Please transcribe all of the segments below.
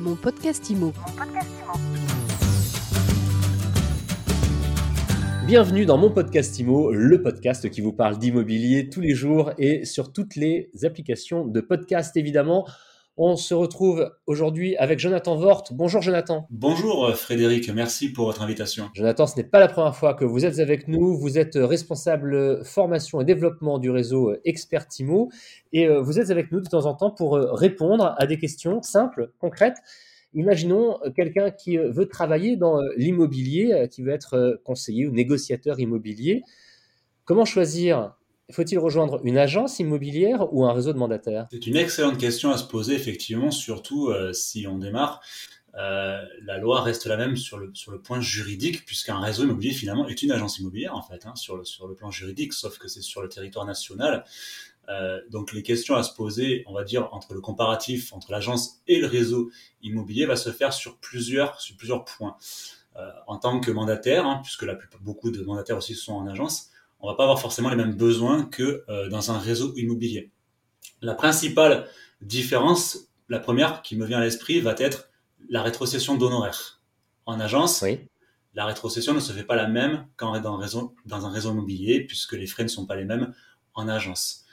Mon podcast IMO. Bienvenue dans mon podcast IMO, le podcast qui vous parle d'immobilier tous les jours et sur toutes les applications de podcast évidemment. On se retrouve aujourd'hui avec Jonathan Vort. Bonjour Jonathan. Bonjour euh, Frédéric, merci pour votre invitation. Jonathan, ce n'est pas la première fois que vous êtes avec nous. Vous êtes responsable formation et développement du réseau Expertimo et euh, vous êtes avec nous de temps en temps pour euh, répondre à des questions simples, concrètes. Imaginons quelqu'un qui veut travailler dans l'immobilier, qui veut être conseiller ou négociateur immobilier. Comment choisir faut-il rejoindre une agence immobilière ou un réseau de mandataires? C'est une excellente question à se poser, effectivement, surtout euh, si on démarre. Euh, la loi reste la même sur le, sur le point juridique, puisqu'un réseau immobilier, finalement, est une agence immobilière, en fait, hein, sur, le, sur le plan juridique, sauf que c'est sur le territoire national. Euh, donc les questions à se poser, on va dire, entre le comparatif entre l'agence et le réseau immobilier va se faire sur plusieurs, sur plusieurs points. en tant que mandataire, hein, puisque beaucoup de mandataires aussi sont en agence, on va pas avoir forcément les mêmes besoins que euh, dans un réseau immobilier. La principale différence, la première qui me vient à l'esprit, va être la rétrocession d'honoraires. En agence, la rétrocession ne se fait pas la même qu'en dans, réseau, dans un réseau immobilier, puisque les frais ne sont pas les mêmes en agence.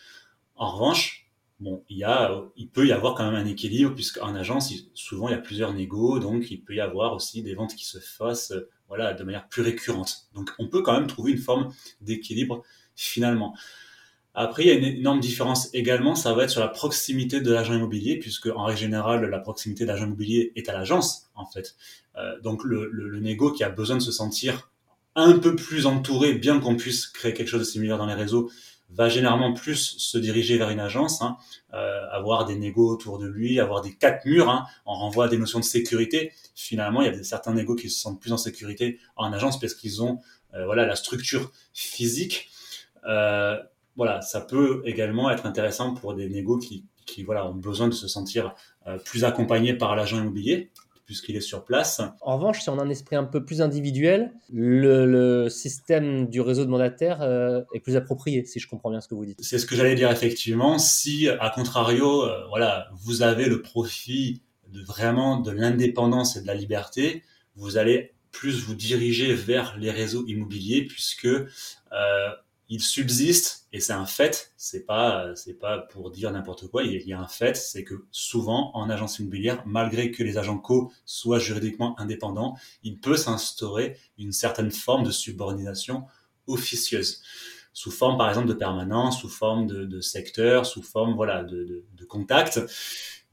En revanche, bon, il, y a, il peut y avoir quand même un équilibre, puisqu'en agence, souvent il y a plusieurs négos, donc il peut y avoir aussi des ventes qui se fassent voilà, de manière plus récurrente. Donc on peut quand même trouver une forme d'équilibre finalement. Après, il y a une énorme différence également, ça va être sur la proximité de l'agent immobilier, puisque en règle générale, la proximité de l'agent immobilier est à l'agence, en fait. Euh, donc le, le, le négo qui a besoin de se sentir un peu plus entouré, bien qu'on puisse créer quelque chose de similaire dans les réseaux, va généralement plus se diriger vers une agence, hein, euh, avoir des négos autour de lui, avoir des quatre murs. Hein, on renvoie à des notions de sécurité. Finalement, il y a certains négos qui se sentent plus en sécurité en agence parce qu'ils ont euh, voilà la structure physique. Euh, voilà, ça peut également être intéressant pour des négos qui, qui voilà ont besoin de se sentir plus accompagnés par l'agent immobilier puisqu'il est sur place. En revanche, si on a un esprit un peu plus individuel, le, système du réseau de mandataires euh, est plus approprié, si je comprends bien ce que vous dites. C'est ce que j'allais dire effectivement. Si, à contrario, euh, voilà, vous avez le profit de vraiment de l'indépendance et de la liberté, vous allez plus vous diriger vers les réseaux immobiliers puisque euh, il subsiste et c'est un fait. C'est pas c'est pas pour dire n'importe quoi. Il y a un fait, c'est que souvent en agence immobilière, malgré que les agents co soient juridiquement indépendants, il peut s'instaurer une certaine forme de subordination officieuse sous forme par exemple de permanence, sous forme de, de secteur, sous forme voilà de, de, contact.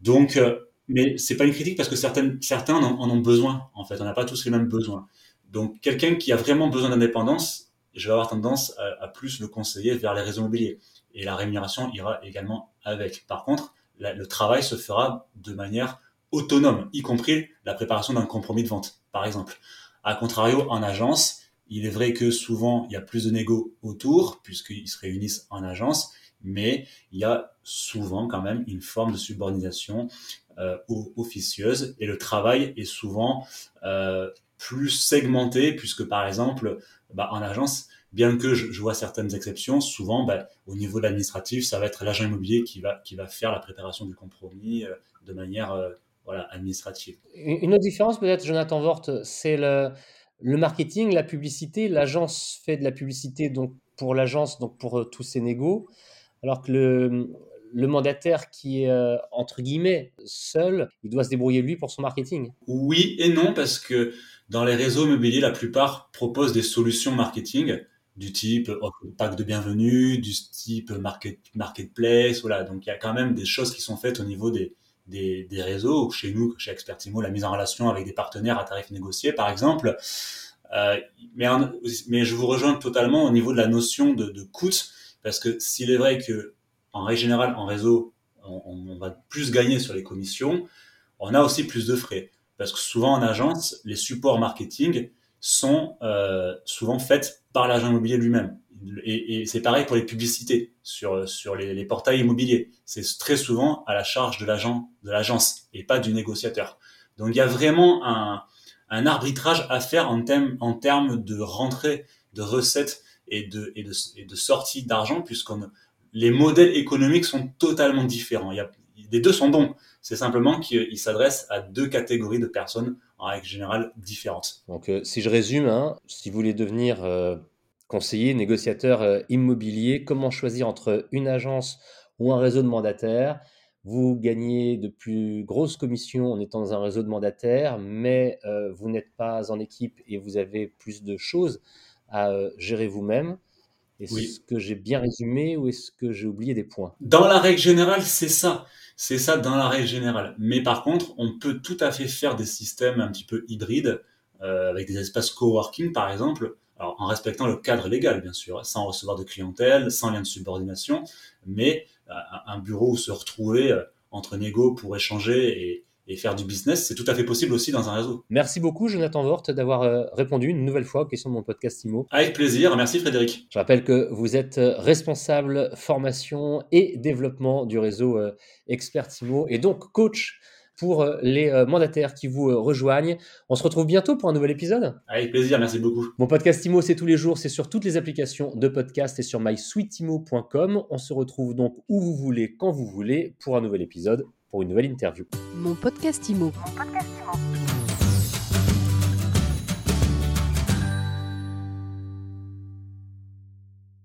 Donc, euh, mais c'est pas une critique parce que certains en ont besoin. En fait, on n'a pas tous les mêmes besoins. Donc, quelqu'un qui a vraiment besoin d'indépendance, je vais avoir tendance à, plus le conseiller vers les réseaux immobiliers. Et la rémunération ira également avec. Par contre, le travail se fera de manière autonome, y compris la préparation d'un compromis de vente, par exemple. A contrario, en agence, il est vrai que souvent, il y a plus de négo autour, puisqu'ils se réunissent en agence, mais il y a souvent quand même une forme de subordination euh, officieuse, et le travail est souvent euh, plus segmenté, puisque par exemple, bah, en agence, bien que je, vois certaines exceptions, souvent, bah, au niveau de l'administratif, ça va être l'agent immobilier qui va, qui va faire la préparation du compromis euh, de manière euh, voilà, administrative. Une autre différence, peut-être, Jonathan Vort, c'est le, le marketing, la publicité. L'agence fait de la publicité donc pour l'agence, donc pour euh, tous ses négos, alors que le, le mandataire qui est entre guillemets seul, il doit se débrouiller lui pour son marketing. Oui et non parce que dans les réseaux immobiliers, la plupart proposent des solutions marketing du type pack de bienvenue, du type market, marketplace, voilà. Donc il y a quand même des choses qui sont faites au niveau des, des, des réseaux. Chez nous, chez Expertimo, la mise en relation avec des partenaires à tarifs négociés, par exemple. Euh, mais, mais je vous rejoins totalement au niveau de la notion de, de coût, parce que s'il est vrai que en règle générale, en réseau, on, va plus gagner sur les commissions, on a aussi plus de frais. Parce que souvent en agence, les supports marketing sont euh, souvent faits par l'agent immobilier lui-même. Et, c'est pareil pour les publicités sur, sur les, portails immobiliers. C'est très souvent à la charge de l'agent, de l'agence et pas du négociateur. Donc il y a vraiment un, arbitrage à faire en, termes de rentrée de recettes et de, et et de sortie d'argent, puisqu'on les modèles économiques sont totalement différents. Il y a, les deux sont bons. C'est simplement qu'il s'adresse à deux catégories de personnes en règle générale différentes. Donc, euh, si je résume, hein, si vous voulez devenir euh, conseiller, négociateur euh, immobilier, comment choisir entre une agence ou un réseau de mandataires? Vous gagnez de plus grosses commissions en étant dans un réseau de mandataires, mais vous n'êtes pas en équipe et vous avez plus de choses à gérer vous-même. Est-ce que j'ai bien résumé ou est-ce que j'ai oublié des points? Dans la règle générale, c'est ça. C'est ça dans la règle générale. Mais par contre, on peut tout à fait faire des systèmes un petit peu hybrides, euh, avec des espaces coworking par exemple, alors en respectant le cadre légal bien sûr, sans recevoir de clientèle, sans lien de subordination, mais euh, un bureau où se retrouver euh, entre négos pour échanger et, et faire du business, c'est tout à fait possible aussi dans un réseau. Merci beaucoup, Jonathan Vort, d'avoir euh, répondu une nouvelle fois aux questions de mon podcast IMO. Avec plaisir, merci Frédéric. Je rappelle que vous êtes euh, responsable formation et développement du réseau euh, Expert IMO et donc coach pour les mandataires qui vous rejoignent. On se retrouve bientôt pour un nouvel épisode. Avec plaisir, merci beaucoup. Mon podcast IMO, c'est tous les jours, c'est sur toutes les applications de podcast et sur mysweetimo.com. On se retrouve donc où vous voulez, quand vous voulez, pour un nouvel épisode pour une nouvelle interview. Mon podcast Mon podcast Imo.